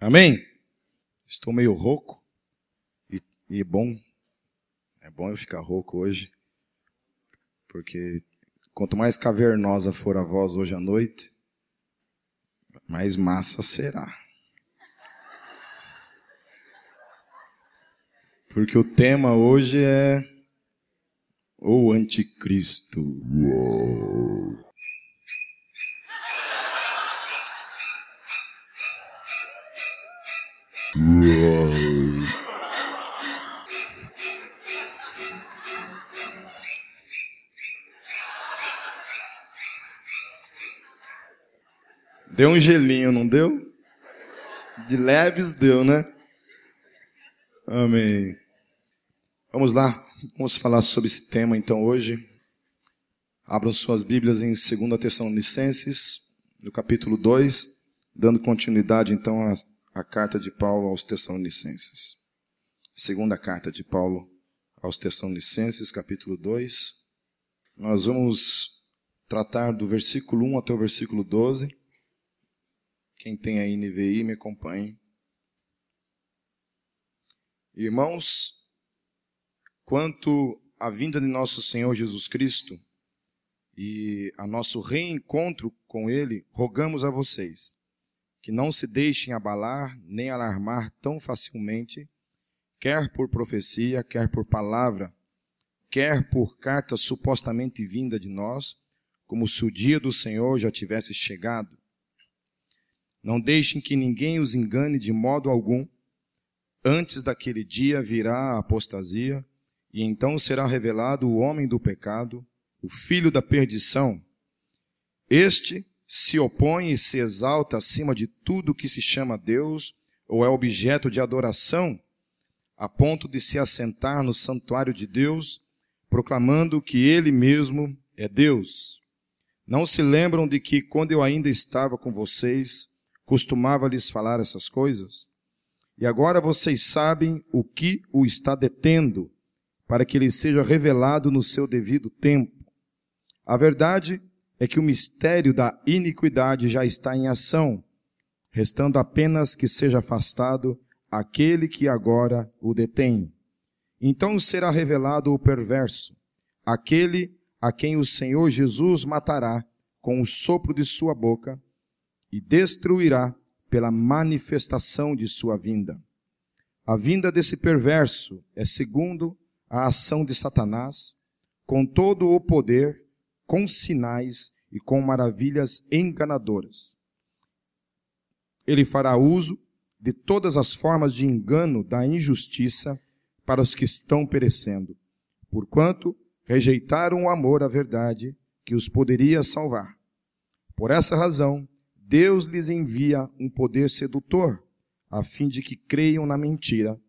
Amém? Estou meio rouco e, e bom. É bom eu ficar rouco hoje, porque quanto mais cavernosa for a voz hoje à noite, mais massa será. Porque o tema hoje é o anticristo. Uou. Deu um gelinho, não deu? De leves deu, né? Amém. Vamos lá, vamos falar sobre esse tema então hoje. Abram suas Bíblias em 2 Tessalonicenses, no capítulo 2, dando continuidade então a a carta de Paulo aos Tessalonicenses. Segunda carta de Paulo aos Tessalonicenses, capítulo 2. Nós vamos tratar do versículo 1 até o versículo 12. Quem tem a NVI, me acompanhe. Irmãos, quanto à vinda de nosso Senhor Jesus Cristo e a nosso reencontro com Ele, rogamos a vocês que não se deixem abalar nem alarmar tão facilmente, quer por profecia, quer por palavra, quer por carta supostamente vinda de nós, como se o dia do Senhor já tivesse chegado. Não deixem que ninguém os engane de modo algum. Antes daquele dia virá a apostasia, e então será revelado o homem do pecado, o filho da perdição. Este se opõe e se exalta acima de tudo que se chama Deus ou é objeto de adoração, a ponto de se assentar no santuário de Deus, proclamando que Ele mesmo é Deus. Não se lembram de que, quando eu ainda estava com vocês, costumava lhes falar essas coisas? E agora vocês sabem o que o está detendo, para que ele seja revelado no seu devido tempo. A verdade é que o mistério da iniquidade já está em ação, restando apenas que seja afastado aquele que agora o detém. Então será revelado o perverso, aquele a quem o Senhor Jesus matará com o sopro de sua boca e destruirá pela manifestação de sua vinda. A vinda desse perverso é segundo a ação de Satanás, com todo o poder com sinais e com maravilhas enganadoras. Ele fará uso de todas as formas de engano da injustiça para os que estão perecendo, porquanto rejeitaram o amor à verdade que os poderia salvar. Por essa razão, Deus lhes envia um poder sedutor, a fim de que creiam na mentira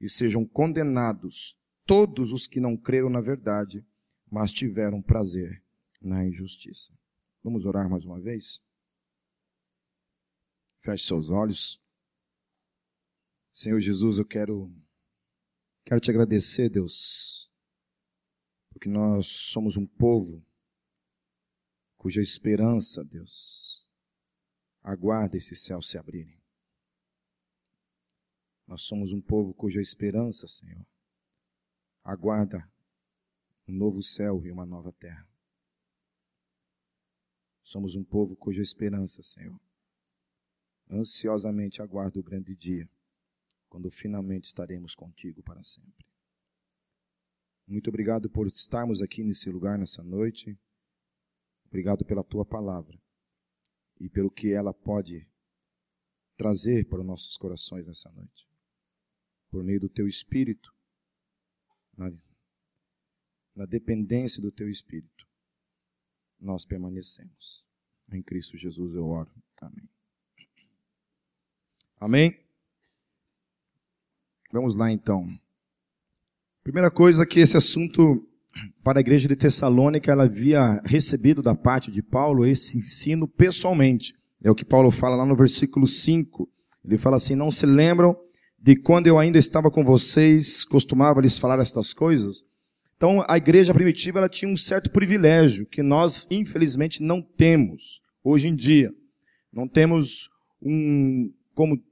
e sejam condenados todos os que não creram na verdade, mas tiveram prazer na injustiça. Vamos orar mais uma vez? Feche seus olhos. Senhor Jesus, eu quero quero te agradecer, Deus, porque nós somos um povo cuja esperança, Deus, aguarda esse céu se abrirem. Nós somos um povo cuja esperança, Senhor, aguarda um novo céu e uma nova terra. Somos um povo cuja esperança, Senhor, ansiosamente aguarda o grande dia, quando finalmente estaremos contigo para sempre. Muito obrigado por estarmos aqui nesse lugar nessa noite. Obrigado pela tua palavra e pelo que ela pode trazer para os nossos corações nessa noite. Por meio do teu espírito, na, na dependência do teu espírito nós permanecemos. Em Cristo Jesus eu oro. Amém. Amém? Vamos lá então. Primeira coisa que esse assunto para a igreja de Tessalônica ela havia recebido da parte de Paulo esse ensino pessoalmente. É o que Paulo fala lá no versículo 5. Ele fala assim: "Não se lembram de quando eu ainda estava com vocês, costumava lhes falar estas coisas?" Então, a igreja primitiva ela tinha um certo privilégio que nós, infelizmente, não temos hoje em dia. Não temos um, como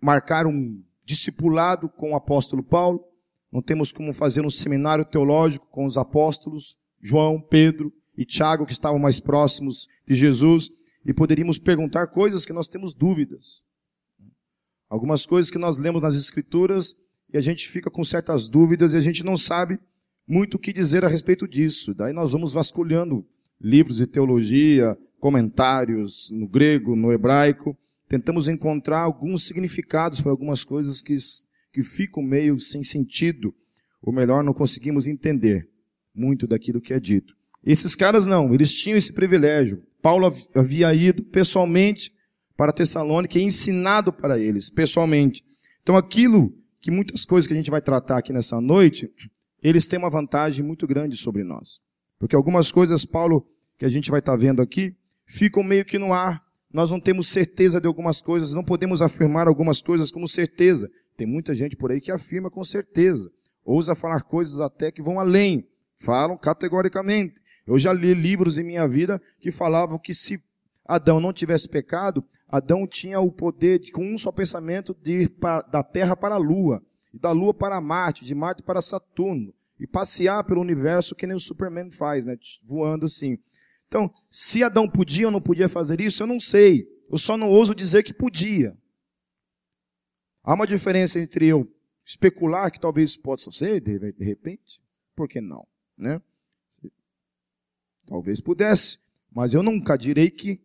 marcar um discipulado com o apóstolo Paulo, não temos como fazer um seminário teológico com os apóstolos, João, Pedro e Tiago, que estavam mais próximos de Jesus, e poderíamos perguntar coisas que nós temos dúvidas. Algumas coisas que nós lemos nas Escrituras e a gente fica com certas dúvidas e a gente não sabe muito o que dizer a respeito disso. Daí nós vamos vasculhando livros de teologia, comentários no grego, no hebraico, tentamos encontrar alguns significados para algumas coisas que, que ficam meio sem sentido, ou melhor, não conseguimos entender muito daquilo que é dito. Esses caras não, eles tinham esse privilégio. Paulo havia ido pessoalmente para Tessalônica e ensinado para eles pessoalmente. Então aquilo que muitas coisas que a gente vai tratar aqui nessa noite, eles têm uma vantagem muito grande sobre nós. Porque algumas coisas, Paulo, que a gente vai estar vendo aqui, ficam meio que no ar. Nós não temos certeza de algumas coisas, não podemos afirmar algumas coisas como certeza. Tem muita gente por aí que afirma com certeza. Ousa falar coisas até que vão além. Falam categoricamente. Eu já li livros em minha vida que falavam que se Adão não tivesse pecado, Adão tinha o poder de, com um só pensamento, de ir pra, da Terra para a Lua, e da Lua para Marte, de Marte para Saturno, e passear pelo universo que nem o Superman faz, né? voando assim. Então, se Adão podia ou não podia fazer isso, eu não sei. Eu só não ouso dizer que podia. Há uma diferença entre eu especular que talvez possa ser, de repente, por que não? Né? Talvez pudesse, mas eu nunca direi que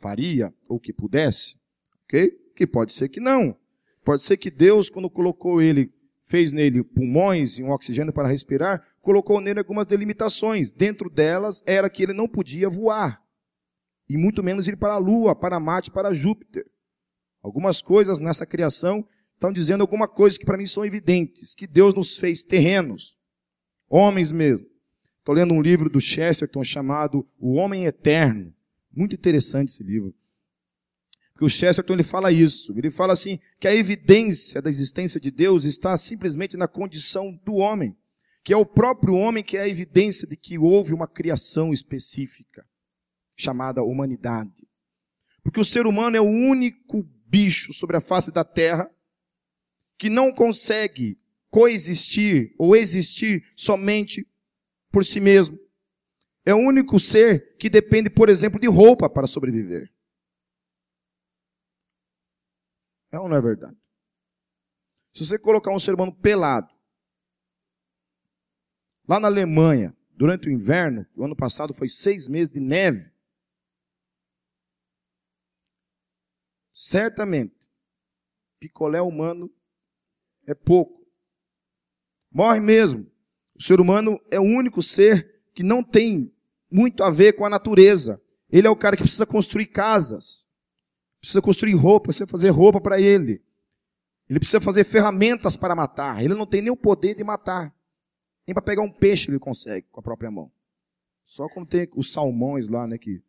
faria ou que pudesse, ok? Que pode ser que não. Pode ser que Deus, quando colocou ele, fez nele pulmões e um oxigênio para respirar, colocou nele algumas delimitações. Dentro delas era que ele não podia voar. E muito menos ir para a Lua, para Marte, para Júpiter. Algumas coisas nessa criação estão dizendo alguma coisa que para mim são evidentes, que Deus nos fez terrenos, homens mesmo. Estou lendo um livro do Chesterton chamado O Homem Eterno. Muito interessante esse livro. Porque o Chesterton ele fala isso. Ele fala assim que a evidência da existência de Deus está simplesmente na condição do homem, que é o próprio homem que é a evidência de que houve uma criação específica chamada humanidade. Porque o ser humano é o único bicho sobre a face da terra que não consegue coexistir ou existir somente por si mesmo. É o único ser que depende, por exemplo, de roupa para sobreviver. É ou não é verdade? Se você colocar um ser humano pelado, lá na Alemanha, durante o inverno, o ano passado foi seis meses de neve, certamente, picolé humano é pouco. Morre mesmo. O ser humano é o único ser que não tem muito a ver com a natureza. Ele é o cara que precisa construir casas, precisa construir roupa, precisa fazer roupa para ele. Ele precisa fazer ferramentas para matar. Ele não tem nem o poder de matar. Nem para pegar um peixe ele consegue com a própria mão. Só como tem os salmões lá, né, que,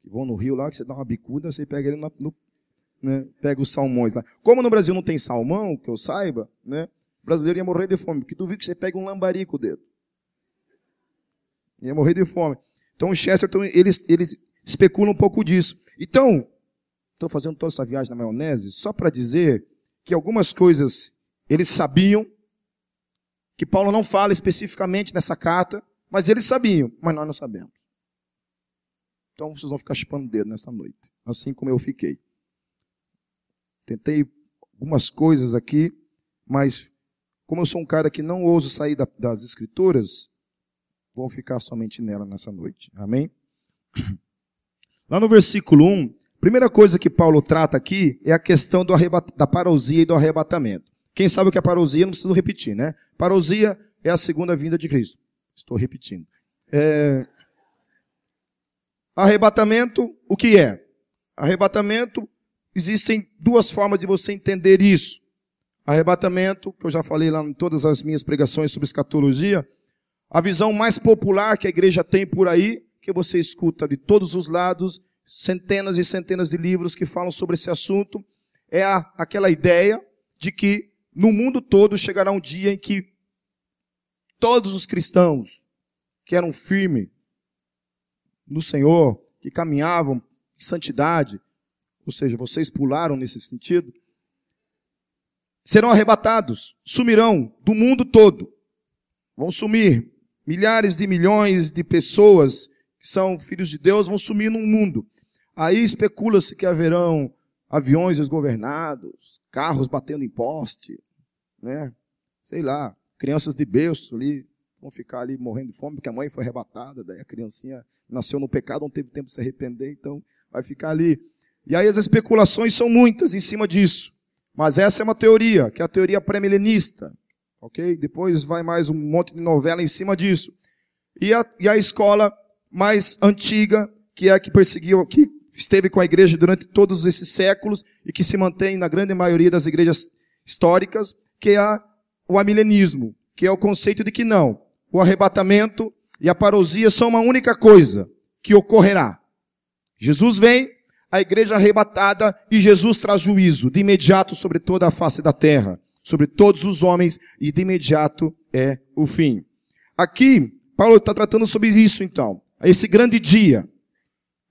que vão no rio lá, que você dá uma bicuda, você pega ele no, no né, pega os salmões lá. Como no Brasil não tem salmão, que eu saiba, né, o brasileiro ia morrer de fome, porque duvido que você pegue um lambari com o dedo. Ia morrer de fome. Então o Chesterton, ele, ele especula um pouco disso. Então, estou fazendo toda essa viagem na maionese só para dizer que algumas coisas eles sabiam, que Paulo não fala especificamente nessa carta, mas eles sabiam, mas nós não sabemos. Então vocês vão ficar chupando o dedo nessa noite, assim como eu fiquei. Tentei algumas coisas aqui, mas como eu sou um cara que não ouso sair da, das escrituras, vão ficar somente nela nessa noite. Amém? Lá no versículo 1, primeira coisa que Paulo trata aqui é a questão da parousia e do arrebatamento. Quem sabe o que é parousia, não preciso repetir, né? Parousia é a segunda vinda de Cristo. Estou repetindo. É... Arrebatamento, o que é? Arrebatamento, existem duas formas de você entender isso. Arrebatamento, que eu já falei lá em todas as minhas pregações sobre escatologia, a visão mais popular que a igreja tem por aí, que você escuta de todos os lados, centenas e centenas de livros que falam sobre esse assunto, é a, aquela ideia de que no mundo todo chegará um dia em que todos os cristãos que eram firmes no Senhor, que caminhavam em santidade, ou seja, vocês pularam nesse sentido, serão arrebatados, sumirão do mundo todo. Vão sumir. Milhares de milhões de pessoas que são filhos de Deus vão sumir no mundo. Aí especula-se que haverão aviões desgovernados, carros batendo em poste, né? Sei lá, crianças de berço ali vão ficar ali morrendo de fome porque a mãe foi arrebatada, daí a criancinha nasceu no pecado, não teve tempo de se arrepender, então vai ficar ali. E aí as especulações são muitas em cima disso. Mas essa é uma teoria, que é a teoria pré-milenista. Ok? Depois vai mais um monte de novela em cima disso. E a, e a escola mais antiga, que é a que perseguiu, que esteve com a igreja durante todos esses séculos e que se mantém na grande maioria das igrejas históricas, que é o amilenismo, que é o conceito de que não, o arrebatamento e a parousia são uma única coisa que ocorrerá. Jesus vem, a igreja arrebatada e Jesus traz juízo de imediato sobre toda a face da terra, sobre todos os homens e de imediato é o fim. Aqui, Paulo está tratando sobre isso então. Esse grande dia.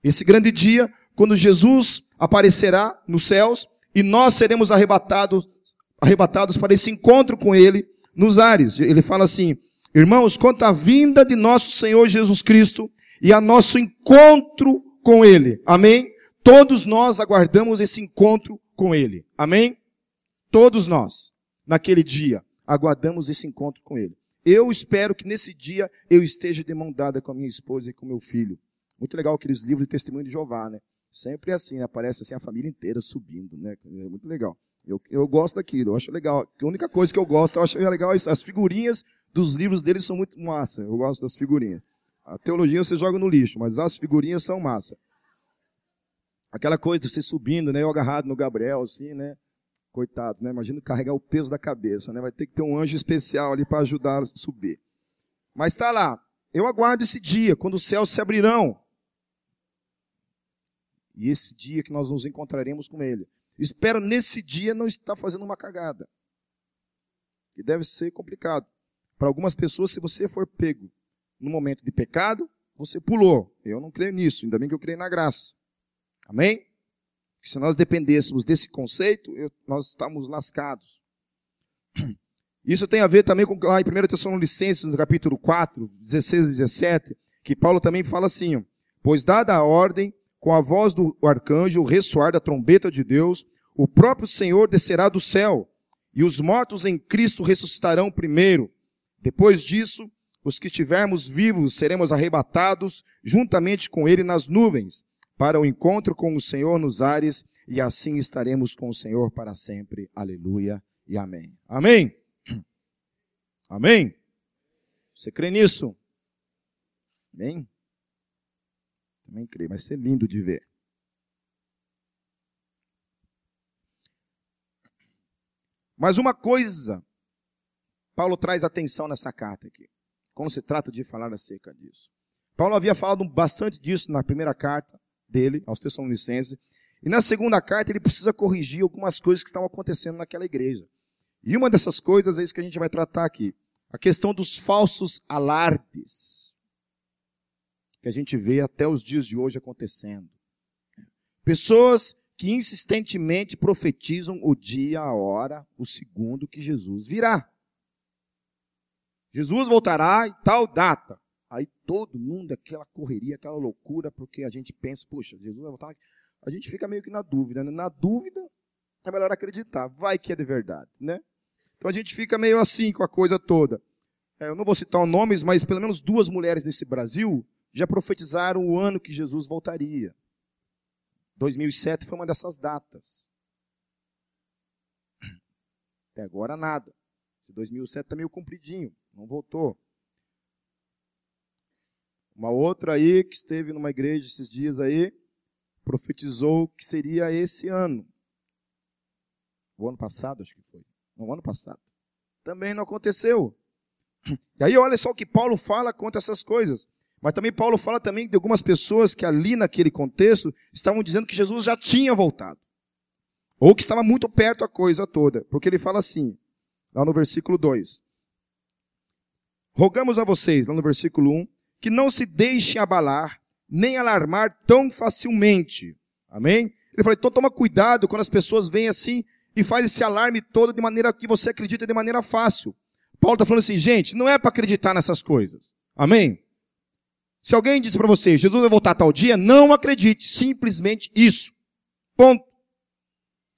Esse grande dia, quando Jesus aparecerá nos céus e nós seremos arrebatados, arrebatados para esse encontro com Ele nos ares. Ele fala assim, irmãos, quanto à vinda de nosso Senhor Jesus Cristo e a nosso encontro com Ele. Amém? Todos nós aguardamos esse encontro com Ele. Amém? Todos nós, naquele dia, aguardamos esse encontro com Ele. Eu espero que nesse dia eu esteja de mão dada com a minha esposa e com meu filho. Muito legal aqueles livros de testemunho de Jeová, né? Sempre assim, aparece assim a família inteira subindo, né? É muito legal. Eu, eu gosto daquilo, eu acho legal. A única coisa que eu gosto, eu acho legal, é as figurinhas dos livros deles são muito massa. Eu gosto das figurinhas. A teologia você joga no lixo, mas as figurinhas são massa. Aquela coisa de você subindo, né? Eu agarrado no Gabriel, assim, né? Coitados, né? Imagina carregar o peso da cabeça, né? Vai ter que ter um anjo especial ali para ajudar a subir. Mas está lá. Eu aguardo esse dia, quando os céus se abrirão. E esse dia que nós nos encontraremos com Ele. Espero nesse dia não estar fazendo uma cagada. Que deve ser complicado. Para algumas pessoas, se você for pego no momento de pecado, você pulou. Eu não creio nisso, ainda bem que eu creio na graça. Amém? Porque se nós dependêssemos desse conceito, eu, nós estamos lascados. Isso tem a ver também com lá em 1 Tessalonicenses, no capítulo 4, 16 e 17, que Paulo também fala assim, pois dada a ordem, com a voz do arcanjo, o ressoar da trombeta de Deus, o próprio Senhor descerá do céu, e os mortos em Cristo ressuscitarão primeiro. Depois disso, os que estivermos vivos seremos arrebatados juntamente com ele nas nuvens para o encontro com o Senhor nos ares, e assim estaremos com o Senhor para sempre. Aleluia e amém. Amém? Amém? Você crê nisso? Amém? Também creio, vai ser lindo de ver. Mas uma coisa, Paulo traz atenção nessa carta aqui, quando se trata de falar acerca disso. Paulo havia falado bastante disso na primeira carta, dele, aos Tessalonicenses. E na segunda carta ele precisa corrigir algumas coisas que estão acontecendo naquela igreja. E uma dessas coisas é isso que a gente vai tratar aqui. A questão dos falsos alardes. Que a gente vê até os dias de hoje acontecendo. Pessoas que insistentemente profetizam o dia, a hora, o segundo que Jesus virá. Jesus voltará em tal data. Aí todo mundo, aquela correria, aquela loucura, porque a gente pensa, puxa, Jesus vai voltar. A gente fica meio que na dúvida, né? Na dúvida, é melhor acreditar. Vai que é de verdade, né? Então a gente fica meio assim com a coisa toda. É, eu não vou citar nomes, mas pelo menos duas mulheres nesse Brasil já profetizaram o ano que Jesus voltaria. 2007 foi uma dessas datas. Até agora nada. 2007 está meio compridinho, não voltou. Uma outra aí que esteve numa igreja esses dias aí, profetizou que seria esse ano. O ano passado, acho que foi. No ano passado. Também não aconteceu. E aí olha só o que Paulo fala contra essas coisas. Mas também Paulo fala também de algumas pessoas que ali naquele contexto estavam dizendo que Jesus já tinha voltado. Ou que estava muito perto a coisa toda. Porque ele fala assim, lá no versículo 2. Rogamos a vocês, lá no versículo 1, que não se deixem abalar, nem alarmar tão facilmente. Amém? Ele falou, então toma cuidado quando as pessoas vêm assim, e faz esse alarme todo de maneira que você acredita de maneira fácil. Paulo está falando assim, gente, não é para acreditar nessas coisas. Amém? Se alguém diz para você, Jesus vai voltar tal dia, não acredite. Simplesmente isso. Ponto.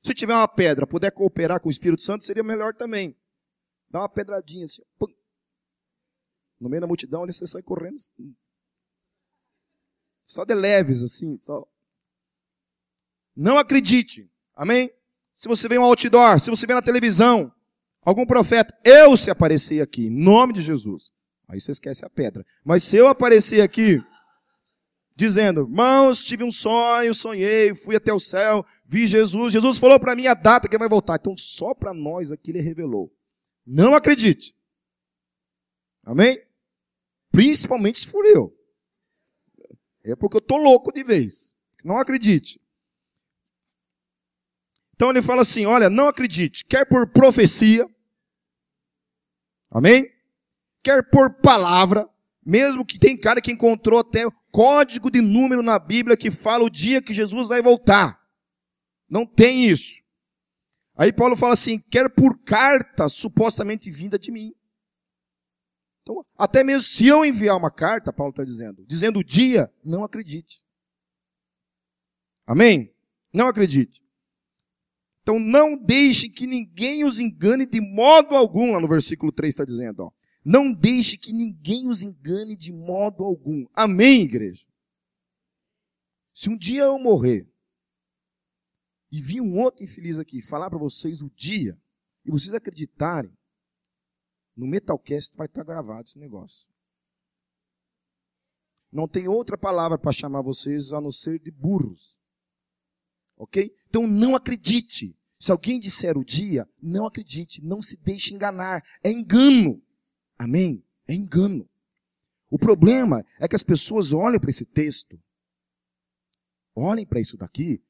Se tiver uma pedra, puder cooperar com o Espírito Santo, seria melhor também. Dá uma pedradinha assim. Pum. No meio da multidão, ali você sai correndo. Só de leves, assim. Só. Não acredite. Amém? Se você vê um outdoor, se você vê na televisão, algum profeta, eu se aparecer aqui, em nome de Jesus. Aí você esquece a pedra. Mas se eu aparecer aqui, dizendo, irmãos, tive um sonho, sonhei, fui até o céu, vi Jesus, Jesus falou para mim a data que vai voltar. Então só para nós aqui ele revelou. Não acredite. Amém? Principalmente se for eu. É porque eu tô louco de vez. Não acredite. Então ele fala assim: olha, não acredite, quer por profecia, amém? Quer por palavra, mesmo que tem cara que encontrou até código de número na Bíblia que fala o dia que Jesus vai voltar. Não tem isso. Aí Paulo fala assim: quer por carta supostamente vinda de mim. Então, até mesmo se eu enviar uma carta, Paulo está dizendo, dizendo o dia, não acredite. Amém? Não acredite. Então não deixe que ninguém os engane de modo algum, lá no versículo 3 está dizendo, ó. Não deixe que ninguém os engane de modo algum. Amém, igreja? Se um dia eu morrer e vir um outro infeliz aqui falar para vocês o dia, e vocês acreditarem, no Metalcast vai estar gravado esse negócio. Não tem outra palavra para chamar vocês a não ser de burros. Ok? Então não acredite. Se alguém disser o dia, não acredite, não se deixe enganar. É engano. Amém? É engano. O problema é que as pessoas olham para esse texto, olhem para isso daqui,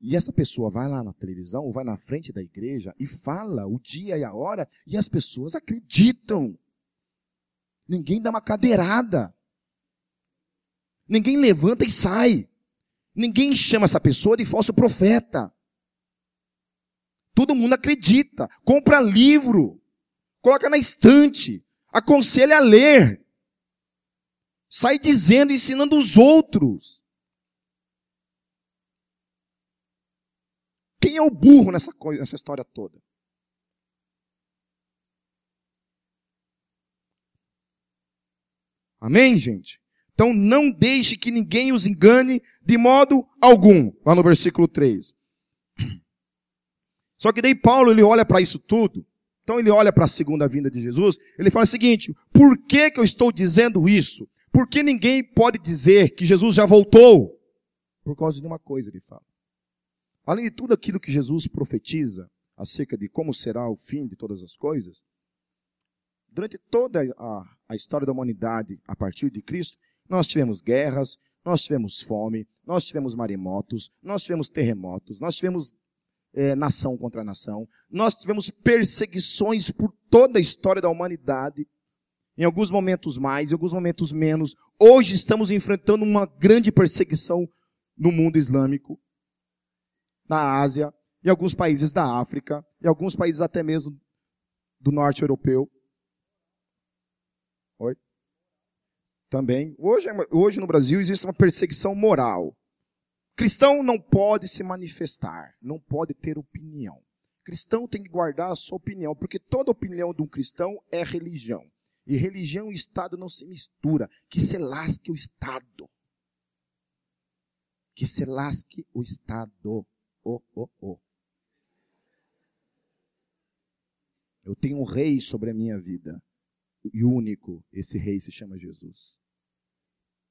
e essa pessoa vai lá na televisão, ou vai na frente da igreja e fala o dia e a hora, e as pessoas acreditam. Ninguém dá uma cadeirada. Ninguém levanta e sai. Ninguém chama essa pessoa de falso profeta. Todo mundo acredita. Compra livro. Coloca na estante. Aconselha a ler. Sai dizendo, ensinando os outros. Quem é o burro nessa, coisa, nessa história toda? Amém, gente? Então não deixe que ninguém os engane de modo algum. Lá no versículo 3. Só que daí Paulo ele olha para isso tudo. Então ele olha para a segunda vinda de Jesus. Ele fala o seguinte: por que, que eu estou dizendo isso? Porque ninguém pode dizer que Jesus já voltou. Por causa de uma coisa, ele fala. Além de tudo aquilo que Jesus profetiza acerca de como será o fim de todas as coisas, durante toda a, a história da humanidade a partir de Cristo, nós tivemos guerras, nós tivemos fome, nós tivemos maremotos, nós tivemos terremotos, nós tivemos é, nação contra nação, nós tivemos perseguições por toda a história da humanidade, em alguns momentos mais, em alguns momentos menos. Hoje estamos enfrentando uma grande perseguição no mundo islâmico, na Ásia, em alguns países da África, em alguns países até mesmo do norte europeu. Oi? Também. Hoje, hoje no Brasil existe uma perseguição moral. Cristão não pode se manifestar, não pode ter opinião. Cristão tem que guardar a sua opinião, porque toda opinião de um cristão é religião. E religião e Estado não se mistura. Que se lasque o Estado. Que se lasque o Estado. Oh, oh, oh. Eu tenho um rei sobre a minha vida. E único, esse rei se chama Jesus.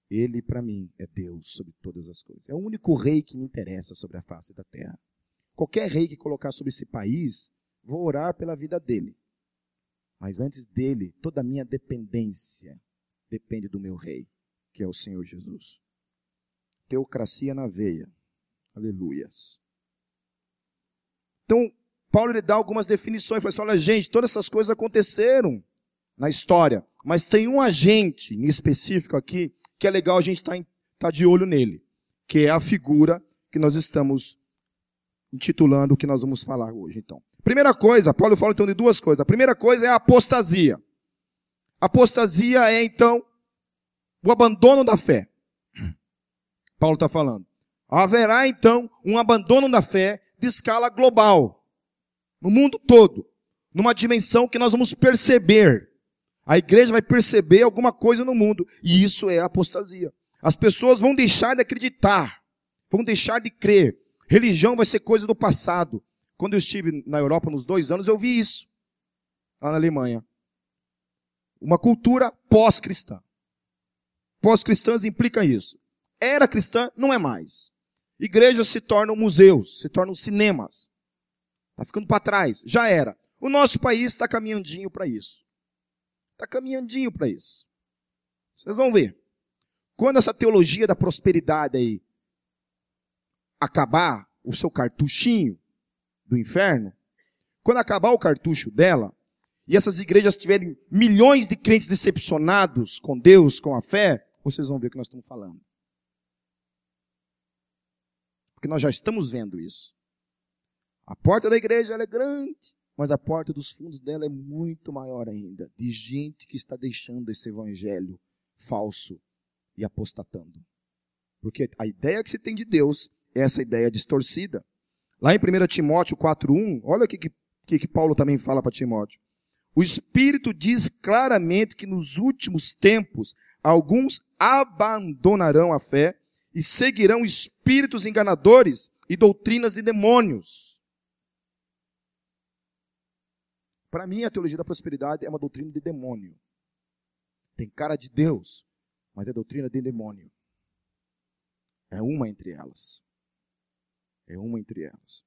Ele, para mim, é Deus sobre todas as coisas. É o único rei que me interessa sobre a face da terra. Qualquer rei que colocar sobre esse país, vou orar pela vida dele. Mas antes dele, toda a minha dependência depende do meu rei, que é o Senhor Jesus. Teocracia na veia. Aleluias. Então, Paulo ele dá algumas definições. Fala assim, olha, gente, todas essas coisas aconteceram na história. Mas tem um agente em específico aqui que é legal a gente estar tá, tá de olho nele, que é a figura que nós estamos intitulando o que nós vamos falar hoje, então. Primeira coisa, Paulo fala então de duas coisas. A primeira coisa é a apostasia. Apostasia é, então, o abandono da fé. Paulo está falando. Haverá, então, um abandono da fé de escala global. No mundo todo. Numa dimensão que nós vamos perceber. A igreja vai perceber alguma coisa no mundo. E isso é apostasia. As pessoas vão deixar de acreditar. Vão deixar de crer. Religião vai ser coisa do passado. Quando eu estive na Europa nos dois anos, eu vi isso. Lá na Alemanha. Uma cultura pós-cristã. Pós-cristãs implica isso. Era cristã, não é mais. Igrejas se tornam museus, se tornam cinemas. Está ficando para trás. Já era. O nosso país está caminhandinho para isso. Está caminhandinho para isso. Vocês vão ver. Quando essa teologia da prosperidade aí acabar o seu cartuchinho do inferno, quando acabar o cartucho dela, e essas igrejas tiverem milhões de crentes decepcionados com Deus, com a fé, vocês vão ver o que nós estamos falando. Porque nós já estamos vendo isso. A porta da igreja é grande, mas a porta dos fundos dela é muito maior ainda, de gente que está deixando esse evangelho falso e apostatando. Porque a ideia que se tem de Deus é essa ideia distorcida. Lá em 1 Timóteo 4.1, olha o que, que, que Paulo também fala para Timóteo. O Espírito diz claramente que nos últimos tempos alguns abandonarão a fé e seguirão espíritos enganadores e doutrinas de demônios. Para mim, a teologia da prosperidade é uma doutrina de demônio. Tem cara de Deus, mas é doutrina de demônio. É uma entre elas. É uma entre elas.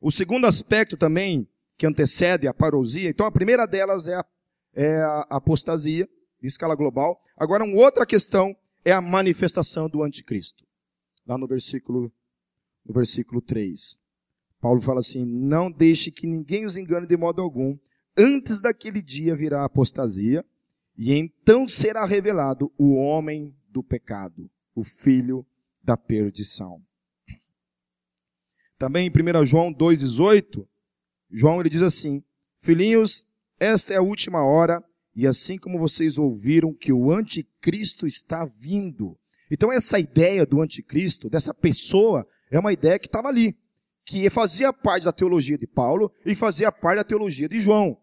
O segundo aspecto também que antecede a parousia. Então, a primeira delas é a, é a apostasia, de escala global. Agora, uma outra questão é a manifestação do anticristo. Lá no versículo, no versículo 3. Paulo fala assim: Não deixe que ninguém os engane de modo algum. Antes daquele dia virá a apostasia, e então será revelado o homem do pecado, o filho da perdição. Também em 1 João 2,18, João ele diz assim: Filhinhos, esta é a última hora, e assim como vocês ouviram que o anticristo está vindo. Então essa ideia do anticristo, dessa pessoa, é uma ideia que estava ali, que fazia parte da teologia de Paulo e fazia parte da teologia de João.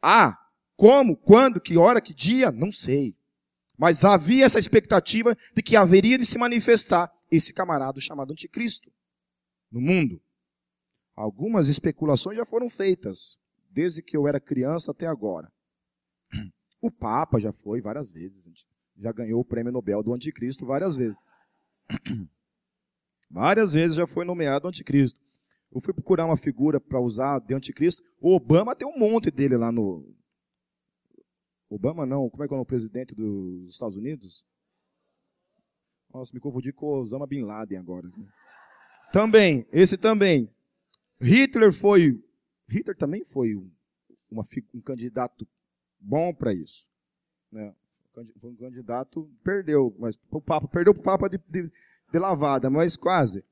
Ah, como, quando, que hora, que dia, não sei. Mas havia essa expectativa de que haveria de se manifestar esse camarada chamado anticristo no mundo. Algumas especulações já foram feitas, desde que eu era criança até agora. O Papa já foi várias vezes, já ganhou o prêmio Nobel do Anticristo várias vezes. Várias vezes já foi nomeado Anticristo. Eu fui procurar uma figura para usar de Anticristo. O Obama tem um monte dele lá no. Obama não, como é que é o presidente dos Estados Unidos? Nossa, me confundi com Osama Bin Laden agora. Também, esse também. Hitler foi, Hitler também foi um, uma, um candidato bom para isso. Né? Foi um candidato, perdeu, mas o Papa, perdeu o Papa de, de, de lavada, mas quase.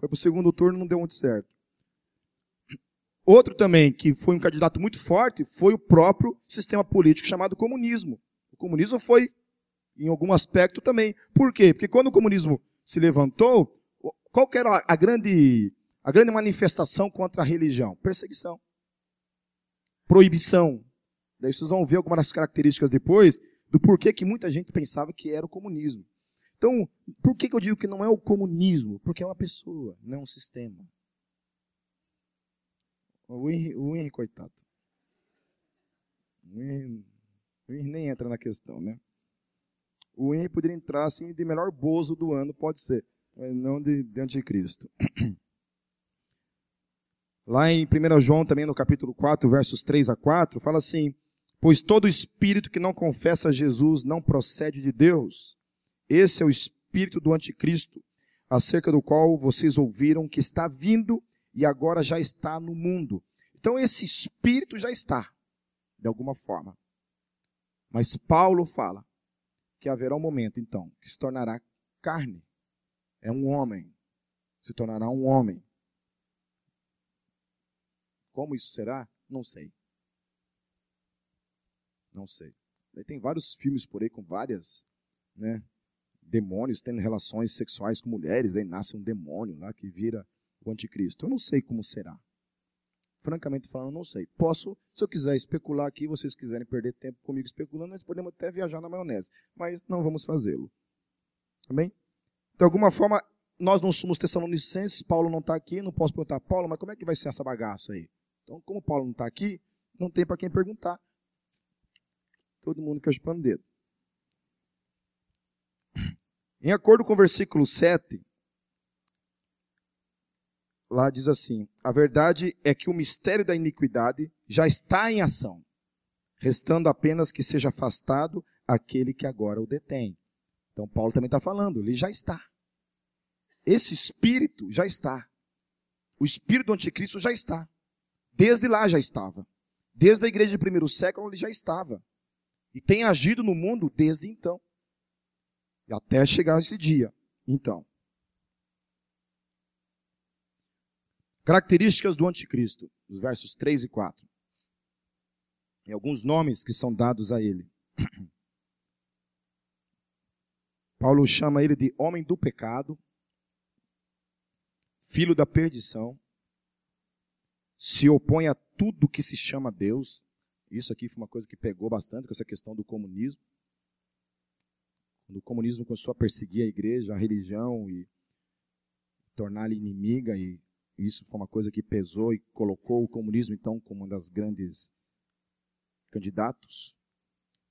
Foi para o segundo turno, não deu muito certo. Outro também que foi um candidato muito forte foi o próprio sistema político chamado comunismo. O comunismo foi, em algum aspecto, também. Por quê? Porque quando o comunismo se levantou, qual era a grande, a grande manifestação contra a religião? Perseguição. Proibição. Daí vocês vão ver algumas das características depois do porquê que muita gente pensava que era o comunismo. Então, por que, que eu digo que não é o comunismo? Porque é uma pessoa, não é um sistema. O Henry, coitado. O Henry nem entra na questão, né? O Henry poderia entrar assim de melhor bozo do ano, pode ser não de, de anticristo. Lá em 1 João, também no capítulo 4, versos 3 a 4, fala assim: Pois todo espírito que não confessa Jesus não procede de Deus. Esse é o espírito do anticristo, acerca do qual vocês ouviram que está vindo e agora já está no mundo. Então esse espírito já está, de alguma forma. Mas Paulo fala que haverá um momento, então, que se tornará carne é um homem. se tornará um homem. Como isso será? Não sei. Não sei. Tem vários filmes por aí com várias, né, demônios tendo relações sexuais com mulheres, aí nasce um demônio lá que vira o anticristo. Eu não sei como será. Francamente falando, não sei. Posso, se eu quiser especular aqui, vocês quiserem perder tempo comigo especulando, nós podemos até viajar na maionese, mas não vamos fazê-lo. Amém? De alguma forma, nós não somos tessalonicenses, Paulo não está aqui, não posso perguntar, Paulo, mas como é que vai ser essa bagaça aí? Então, como Paulo não está aqui, não tem para quem perguntar. Todo mundo fica chupando dedo. Em acordo com o versículo 7, lá diz assim: A verdade é que o mistério da iniquidade já está em ação, restando apenas que seja afastado aquele que agora o detém. Então, Paulo também está falando, ele já está. Esse espírito já está. O espírito do anticristo já está. Desde lá já estava. Desde a igreja de primeiro século ele já estava. E tem agido no mundo desde então. E até chegar esse dia. Então. Características do anticristo, nos versos 3 e 4. E alguns nomes que são dados a ele. Paulo chama ele de homem do pecado, filho da perdição, se opõe a tudo que se chama Deus. Isso aqui foi uma coisa que pegou bastante com essa questão do comunismo. Quando o comunismo começou a perseguir a igreja, a religião e torná-la inimiga e isso foi uma coisa que pesou e colocou o comunismo, então, como uma das grandes candidatos.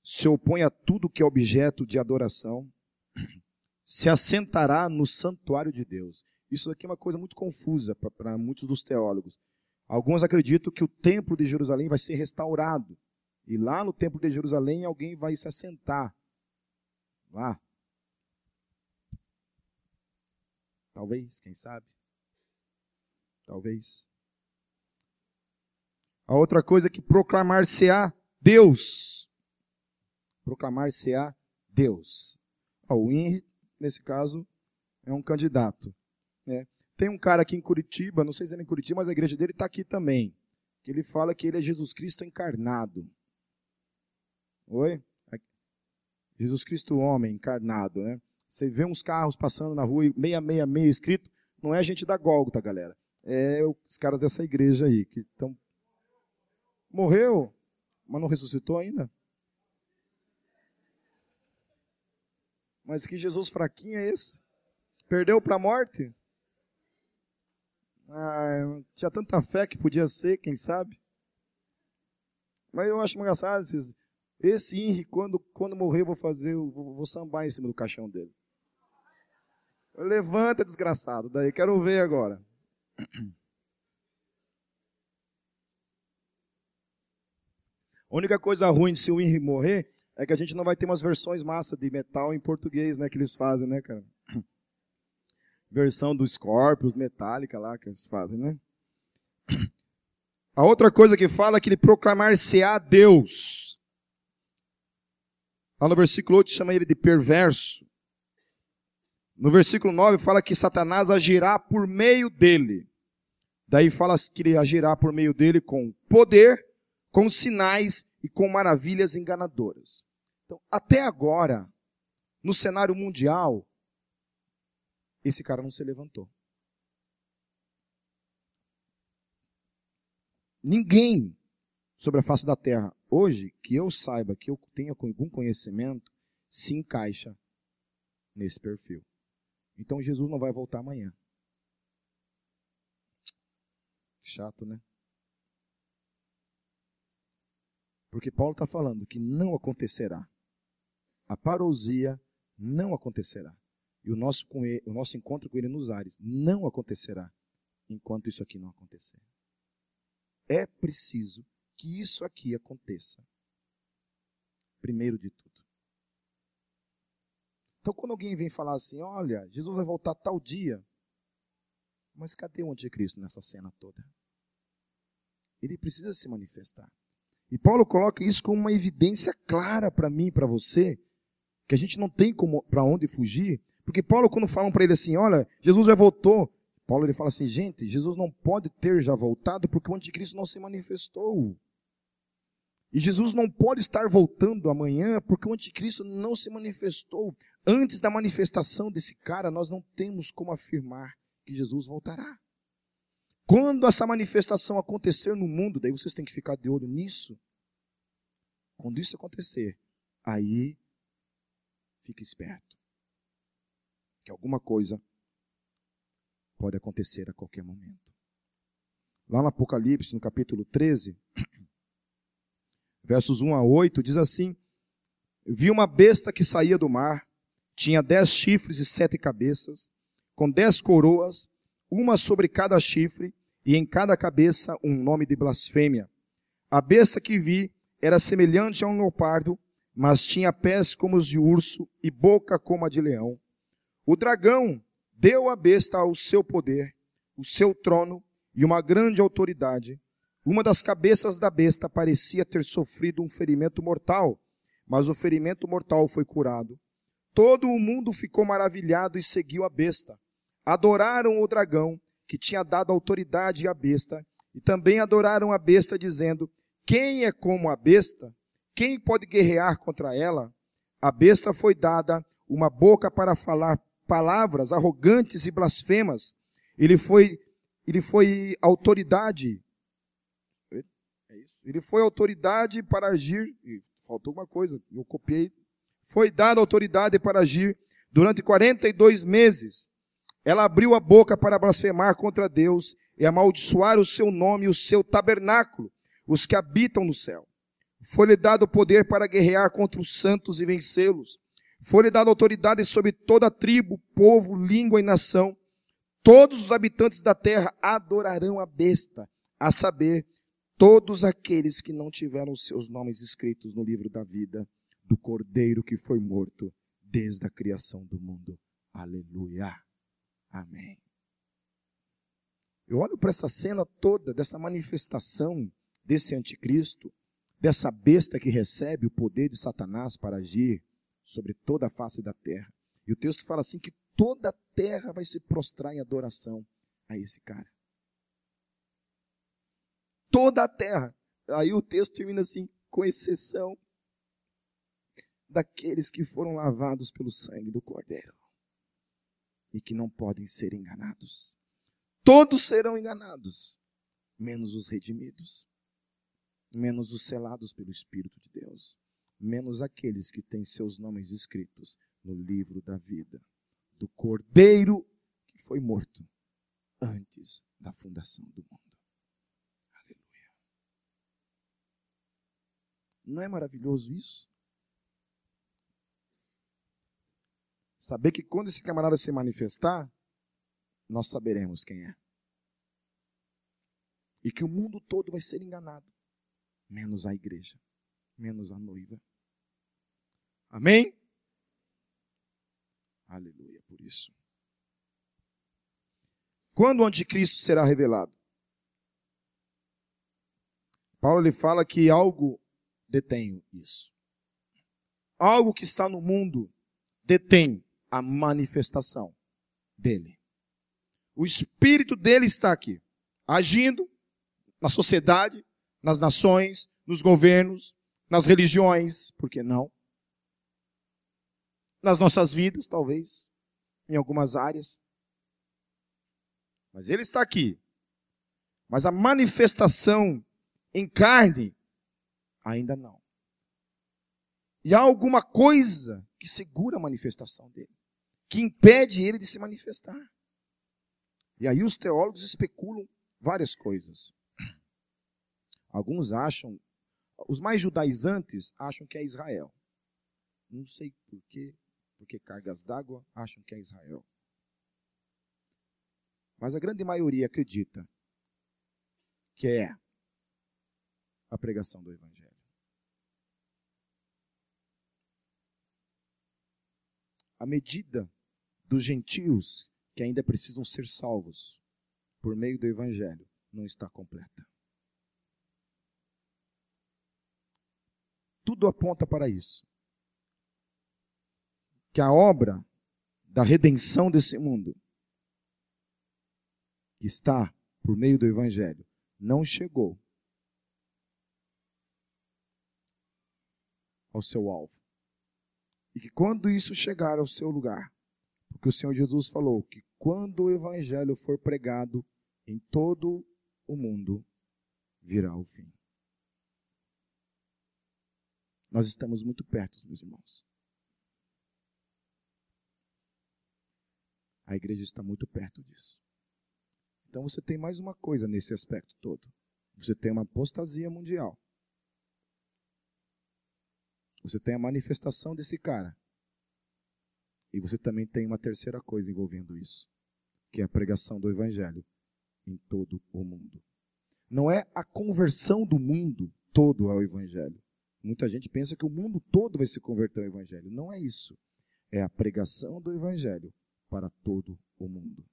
Se opõe a tudo que é objeto de adoração. Se assentará no santuário de Deus. Isso aqui é uma coisa muito confusa para muitos dos teólogos. Alguns acreditam que o templo de Jerusalém vai ser restaurado. E lá no templo de Jerusalém alguém vai se assentar. Lá. Talvez, quem sabe? Talvez. A outra coisa é que proclamar-se-á Deus. Proclamar-se-á Deus. O INRI, nesse caso, é um candidato. Né? Tem um cara aqui em Curitiba, não sei se é em Curitiba, mas a igreja dele está aqui também. Que ele fala que ele é Jesus Cristo encarnado. Oi? Jesus Cristo homem encarnado, né? Você vê uns carros passando na rua, 666 escrito, não é gente da Gólgota, galera é os caras dessa igreja aí, que estão. Morreu, mas não ressuscitou ainda. Mas que Jesus fraquinho é esse? Perdeu para a morte? Ah, tinha tanta fé que podia ser, quem sabe? Mas eu acho engraçado esses. Esse Henry, quando, quando morrer, eu vou fazer, eu vou, vou sambar em cima do caixão dele. Levanta, desgraçado. Daí, quero ver agora. A única coisa ruim de se o Henry morrer é que a gente não vai ter umas versões massa de metal em português, né, que eles fazem, né, cara? Versão do Scorpions, Metallica lá que eles fazem, né? A outra coisa que fala é que ele proclamar-se-á Deus. Lá no versículo 8 chama ele de perverso. No versículo 9 fala que Satanás agirá por meio dele. Daí fala que ele agirá por meio dele com poder, com sinais e com maravilhas enganadoras. Então, até agora, no cenário mundial, esse cara não se levantou. Ninguém sobre a face da terra, hoje, que eu saiba, que eu tenha algum conhecimento, se encaixa nesse perfil. Então Jesus não vai voltar amanhã. Chato, né? Porque Paulo está falando que não acontecerá. A parousia não acontecerá. E o nosso, ele, o nosso encontro com ele nos ares não acontecerá enquanto isso aqui não acontecer. É preciso que isso aqui aconteça. Primeiro de tudo. Então, quando alguém vem falar assim: olha, Jesus vai voltar tal dia, mas cadê o anticristo nessa cena toda? Ele precisa se manifestar. E Paulo coloca isso como uma evidência clara para mim e para você, que a gente não tem para onde fugir, porque Paulo, quando falam para ele assim, olha, Jesus já voltou, Paulo ele fala assim, gente, Jesus não pode ter já voltado porque o anticristo não se manifestou. E Jesus não pode estar voltando amanhã porque o anticristo não se manifestou. Antes da manifestação desse cara, nós não temos como afirmar que Jesus voltará. Quando essa manifestação acontecer no mundo, daí vocês têm que ficar de olho nisso. Quando isso acontecer, aí fique esperto. Que alguma coisa pode acontecer a qualquer momento. Lá no Apocalipse, no capítulo 13, versos 1 a 8, diz assim: Vi uma besta que saía do mar, tinha dez chifres e sete cabeças, com dez coroas, uma sobre cada chifre, e em cada cabeça um nome de blasfêmia. A besta que vi era semelhante a um leopardo, mas tinha pés como os de urso e boca como a de leão. O dragão deu à besta o seu poder, o seu trono e uma grande autoridade. Uma das cabeças da besta parecia ter sofrido um ferimento mortal, mas o ferimento mortal foi curado. Todo o mundo ficou maravilhado e seguiu a besta. Adoraram o dragão, que tinha dado autoridade à besta, e também adoraram a besta, dizendo: Quem é como a besta? Quem pode guerrear contra ela? A besta foi dada uma boca para falar palavras arrogantes e blasfemas. Ele foi, ele foi autoridade. Isso. Ele foi autoridade para agir. Faltou uma coisa, eu copiei. Foi dada autoridade para agir durante 42 meses. Ela abriu a boca para blasfemar contra Deus e amaldiçoar o seu nome e o seu tabernáculo, os que habitam no céu. Foi-lhe dado o poder para guerrear contra os santos e vencê-los. Foi-lhe dada autoridade sobre toda a tribo, povo, língua e nação. Todos os habitantes da terra adorarão a besta, a saber, todos aqueles que não tiveram seus nomes escritos no livro da vida do cordeiro que foi morto desde a criação do mundo. Aleluia. Amém. Eu olho para essa cena toda, dessa manifestação desse anticristo, dessa besta que recebe o poder de Satanás para agir sobre toda a face da terra. E o texto fala assim que toda a terra vai se prostrar em adoração a esse cara. Toda a terra. Aí o texto termina assim, com exceção daqueles que foram lavados pelo sangue do Cordeiro e que não podem ser enganados. Todos serão enganados, menos os redimidos, menos os selados pelo Espírito de Deus menos aqueles que têm seus nomes escritos no livro da vida do Cordeiro que foi morto antes da fundação do mundo. Aleluia. Não é maravilhoso isso? Saber que quando esse camarada se manifestar, nós saberemos quem é. E que o mundo todo vai ser enganado, menos a igreja, menos a noiva. Amém? Aleluia por isso. Quando o anticristo será revelado? Paulo lhe fala que algo detém isso. Algo que está no mundo detém a manifestação dele. O espírito dele está aqui, agindo na sociedade, nas nações, nos governos, nas religiões, por que não? nas nossas vidas, talvez, em algumas áreas. Mas Ele está aqui. Mas a manifestação em carne, ainda não. E há alguma coisa que segura a manifestação dele, que impede ele de se manifestar. E aí os teólogos especulam várias coisas. Alguns acham, os mais judaizantes acham que é Israel. Não sei porquê, porque cargas d'água acham que é Israel. Mas a grande maioria acredita que é a pregação do Evangelho. A medida dos gentios que ainda precisam ser salvos por meio do Evangelho não está completa. Tudo aponta para isso que a obra da redenção desse mundo que está por meio do Evangelho não chegou ao seu alvo. E que quando isso chegar ao seu lugar, porque o Senhor Jesus falou que quando o Evangelho for pregado em todo o mundo, virá o fim. Nós estamos muito perto, meus irmãos. A igreja está muito perto disso. Então você tem mais uma coisa nesse aspecto todo. Você tem uma apostasia mundial. Você tem a manifestação desse cara. E você também tem uma terceira coisa envolvendo isso, que é a pregação do evangelho em todo o mundo. Não é a conversão do mundo todo ao evangelho. Muita gente pensa que o mundo todo vai se converter ao evangelho. Não é isso. É a pregação do evangelho para todo o mundo.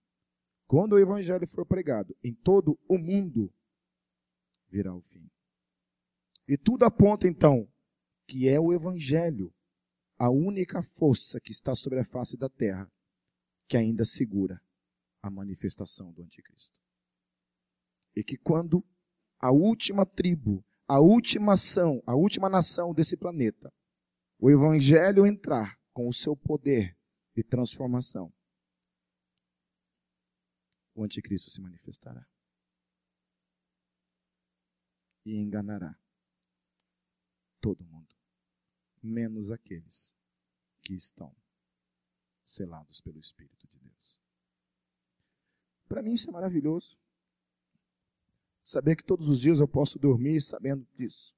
Quando o evangelho for pregado em todo o mundo, virá o fim. E tudo aponta então que é o evangelho a única força que está sobre a face da terra que ainda segura a manifestação do anticristo. E que quando a última tribo, a última ação, a última nação desse planeta, o evangelho entrar com o seu poder de transformação, o anticristo se manifestará e enganará todo mundo, menos aqueles que estão selados pelo Espírito de Deus. Para mim isso é maravilhoso. Saber que todos os dias eu posso dormir sabendo disso,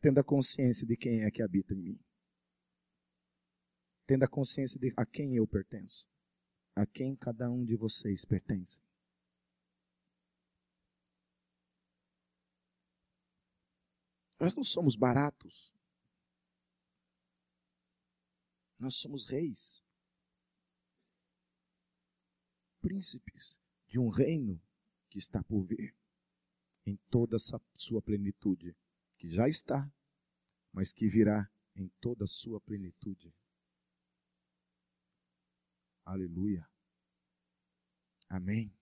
tendo a consciência de quem é que habita em mim, tendo a consciência de a quem eu pertenço a quem cada um de vocês pertence. Nós não somos baratos. Nós somos reis, príncipes de um reino que está por vir em toda essa sua plenitude, que já está, mas que virá em toda a sua plenitude. Aleluia. Amém.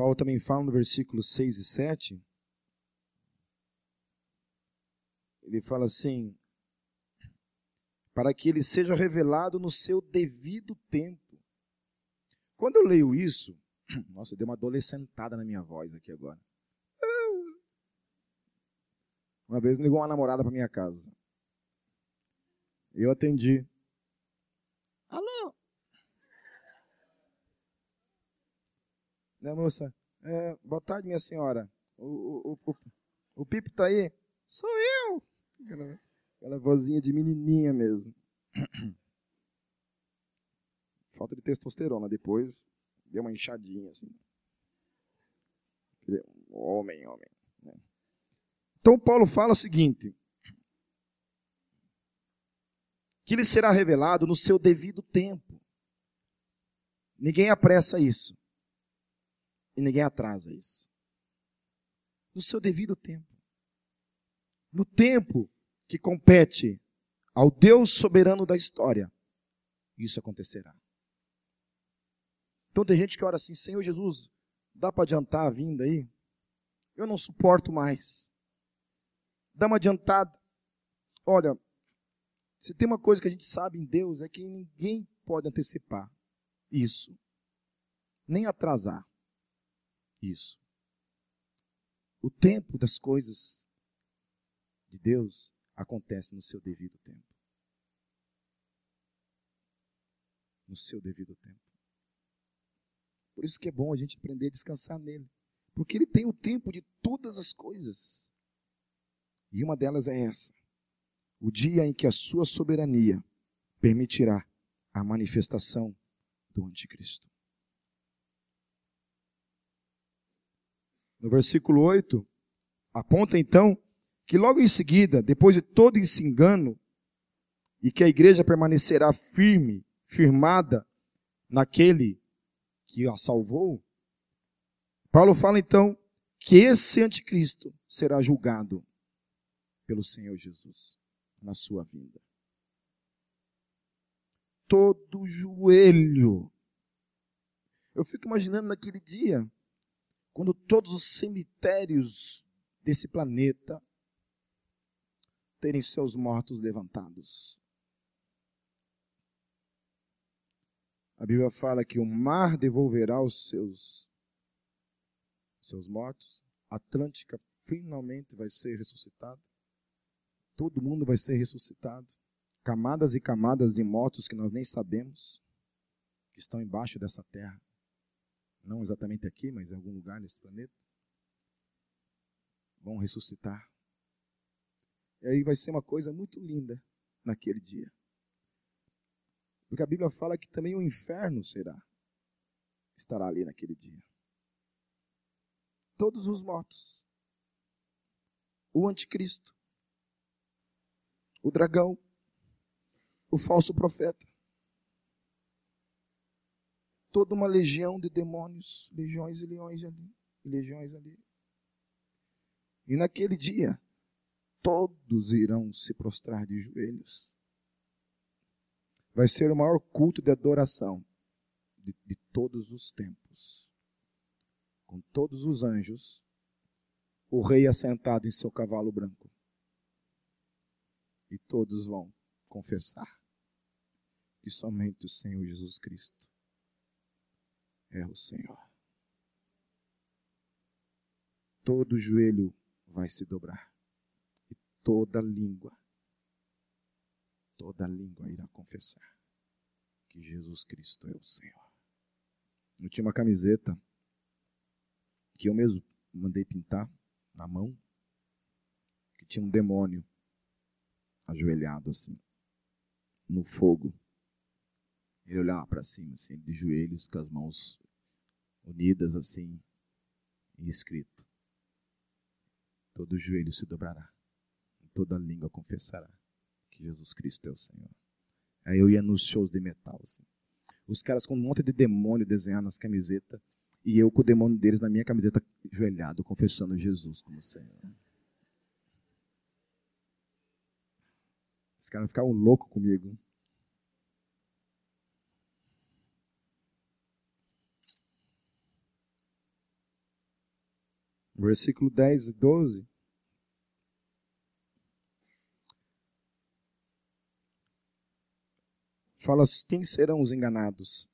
Paulo também fala no versículo 6 e 7. Ele fala assim: para que ele seja revelado no seu devido tempo. Quando eu leio isso, nossa, deu uma adolescentada na minha voz aqui agora. Uma vez ligou uma namorada para minha casa. Eu atendi. Né, moça? É, boa tarde, minha senhora. O, o, o, o Pipe tá aí? Sou eu! Aquela, aquela vozinha de menininha mesmo. Falta de testosterona. Depois deu uma inchadinha assim. Homem, homem. Né? Então Paulo fala o seguinte: que ele será revelado no seu devido tempo. Ninguém apressa isso. E ninguém atrasa isso. No seu devido tempo. No tempo que compete ao Deus soberano da história, isso acontecerá. Então tem gente que ora assim, Senhor Jesus, dá para adiantar a vinda aí? Eu não suporto mais dá uma adiantada. Olha, se tem uma coisa que a gente sabe em Deus é que ninguém pode antecipar isso, nem atrasar isso. O tempo das coisas de Deus acontece no seu devido tempo. No seu devido tempo. Por isso que é bom a gente aprender a descansar nele. Porque ele tem o tempo de todas as coisas. E uma delas é essa: o dia em que a sua soberania permitirá a manifestação do Anticristo. No versículo 8, aponta então que logo em seguida, depois de todo esse engano, e que a igreja permanecerá firme, firmada naquele que a salvou, Paulo fala então que esse anticristo será julgado pelo Senhor Jesus na sua vinda. Todo joelho. Eu fico imaginando naquele dia, quando todos os cemitérios desse planeta terem seus mortos levantados. A Bíblia fala que o mar devolverá os seus seus mortos. A Atlântica finalmente vai ser ressuscitada. Todo mundo vai ser ressuscitado. Camadas e camadas de mortos que nós nem sabemos que estão embaixo dessa terra. Não exatamente aqui, mas em algum lugar nesse planeta. Vão ressuscitar. E aí vai ser uma coisa muito linda naquele dia. Porque a Bíblia fala que também o inferno será, estará ali naquele dia. Todos os mortos. O anticristo. O dragão. O falso profeta. Toda uma legião de demônios, legiões e leões ali, legiões ali. E naquele dia, todos irão se prostrar de joelhos vai ser o maior culto de adoração de, de todos os tempos. Com todos os anjos, o rei assentado em seu cavalo branco. E todos vão confessar que somente o Senhor Jesus Cristo é o Senhor. Todo joelho vai se dobrar e toda língua toda língua irá confessar que Jesus Cristo é o Senhor. Eu tinha uma camiseta que eu mesmo mandei pintar na mão, que tinha um demônio ajoelhado assim, no fogo. Ele olhava para cima, assim, de joelhos, com as mãos unidas assim, e escrito: Todo joelho se dobrará, e toda língua confessará que Jesus Cristo é o Senhor. Aí eu ia nos shows de metal, assim. Os caras com um monte de demônio desenhado nas camisetas, e eu com o demônio deles na minha camiseta, joelhado, confessando Jesus como Senhor. Os caras ficavam loucos comigo. Versículo 10 e 12. fala quem serão os enganados.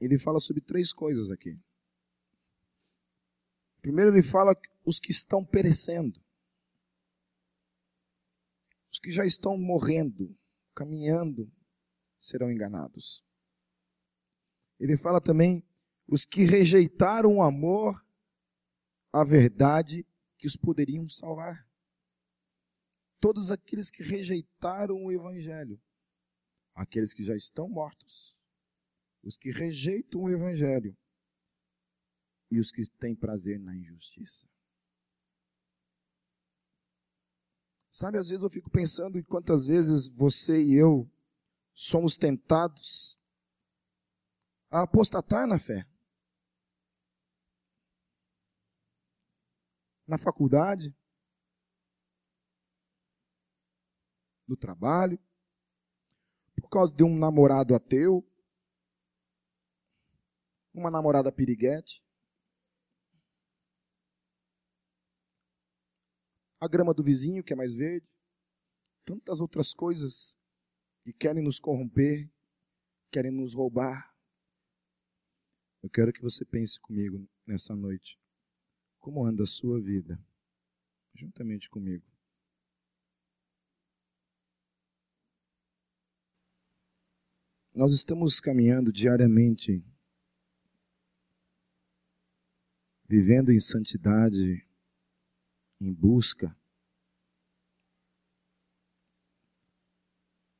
Ele fala sobre três coisas aqui. Primeiro, ele fala os que estão perecendo, os que já estão morrendo, caminhando, serão enganados. Ele fala também os que rejeitaram o amor, a verdade que os poderiam salvar. Todos aqueles que rejeitaram o evangelho aqueles que já estão mortos, os que rejeitam o Evangelho e os que têm prazer na injustiça. Sabe, às vezes eu fico pensando em quantas vezes você e eu somos tentados a apostatar na fé. Na faculdade, no trabalho, causa de um namorado ateu, uma namorada piriguete, a grama do vizinho que é mais verde, tantas outras coisas que querem nos corromper, querem nos roubar. Eu quero que você pense comigo nessa noite. Como anda a sua vida? Juntamente comigo. Nós estamos caminhando diariamente, vivendo em santidade, em busca,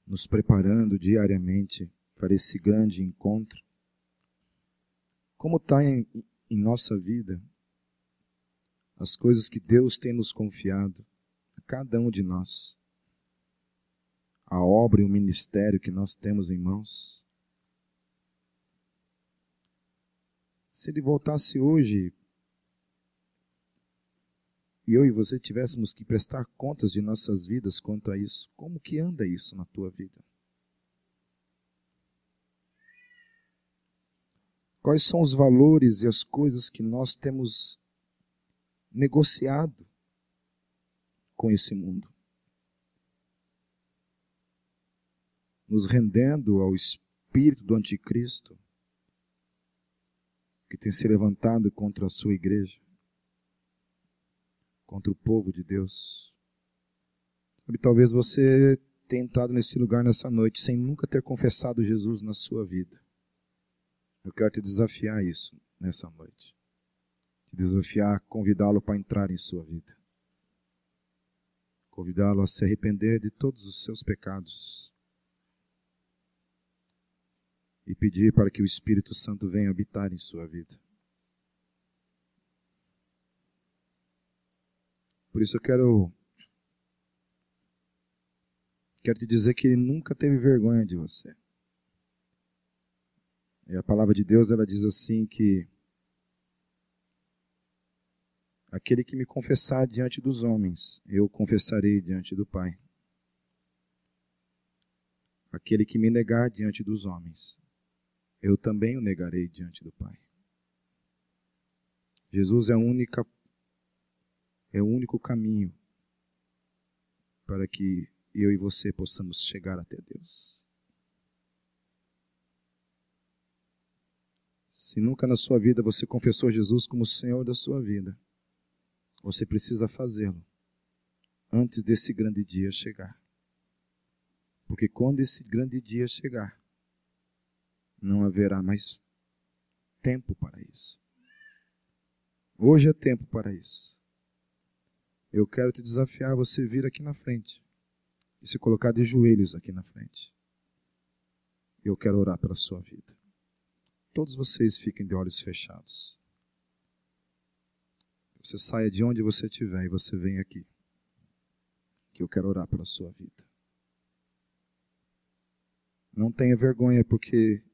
nos preparando diariamente para esse grande encontro. Como está em, em nossa vida as coisas que Deus tem nos confiado a cada um de nós? a obra e o ministério que nós temos em mãos. Se ele voltasse hoje, eu e você tivéssemos que prestar contas de nossas vidas quanto a isso, como que anda isso na tua vida? Quais são os valores e as coisas que nós temos negociado com esse mundo? Nos rendendo ao espírito do anticristo que tem se levantado contra a sua igreja, contra o povo de Deus. Sabe, talvez você tenha entrado nesse lugar nessa noite sem nunca ter confessado Jesus na sua vida. Eu quero te desafiar isso nessa noite. Te desafiar, convidá-lo para entrar em sua vida. Convidá-lo a se arrepender de todos os seus pecados. E pedir para que o Espírito Santo venha habitar em sua vida. Por isso eu quero quero te dizer que ele nunca teve vergonha de você. E a palavra de Deus ela diz assim que aquele que me confessar diante dos homens, eu confessarei diante do Pai. Aquele que me negar diante dos homens, eu também o negarei diante do Pai. Jesus é única é o único caminho para que eu e você possamos chegar até Deus. Se nunca na sua vida você confessou Jesus como Senhor da sua vida, você precisa fazê-lo antes desse grande dia chegar. Porque quando esse grande dia chegar, não haverá mais tempo para isso. Hoje é tempo para isso. Eu quero te desafiar você vir aqui na frente e se colocar de joelhos aqui na frente. Eu quero orar pela sua vida. Todos vocês fiquem de olhos fechados. Você saia de onde você estiver e você vem aqui. Que eu quero orar pela sua vida. Não tenha vergonha, porque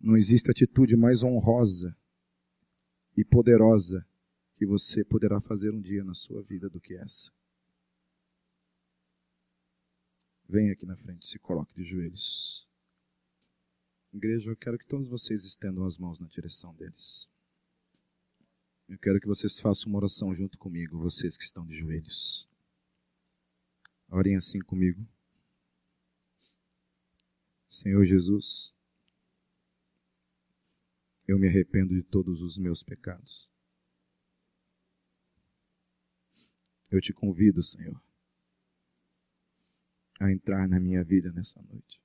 não existe atitude mais honrosa e poderosa que você poderá fazer um dia na sua vida do que essa. Venha aqui na frente, se coloque de joelhos. Igreja, eu quero que todos vocês estendam as mãos na direção deles. Eu quero que vocês façam uma oração junto comigo, vocês que estão de joelhos. Orem assim comigo. Senhor Jesus, eu me arrependo de todos os meus pecados. Eu te convido, Senhor, a entrar na minha vida nessa noite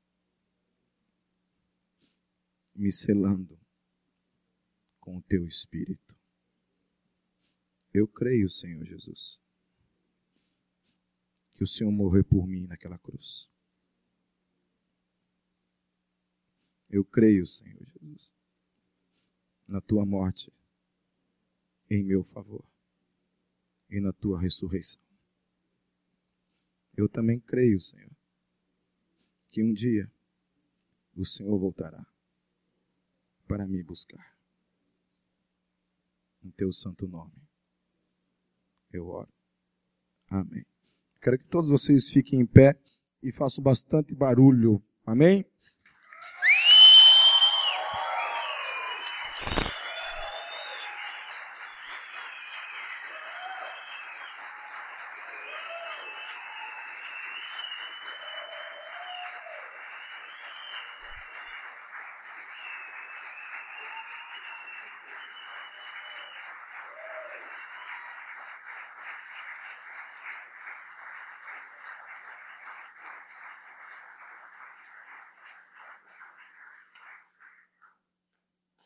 me selando com o teu espírito. Eu creio, Senhor Jesus, que o Senhor morreu por mim naquela cruz. Eu creio, Senhor Jesus, na tua morte em meu favor e na tua ressurreição. Eu também creio, Senhor, que um dia o Senhor voltará para me buscar. Em teu santo nome. Eu oro. Amém. Quero que todos vocês fiquem em pé e façam bastante barulho. Amém?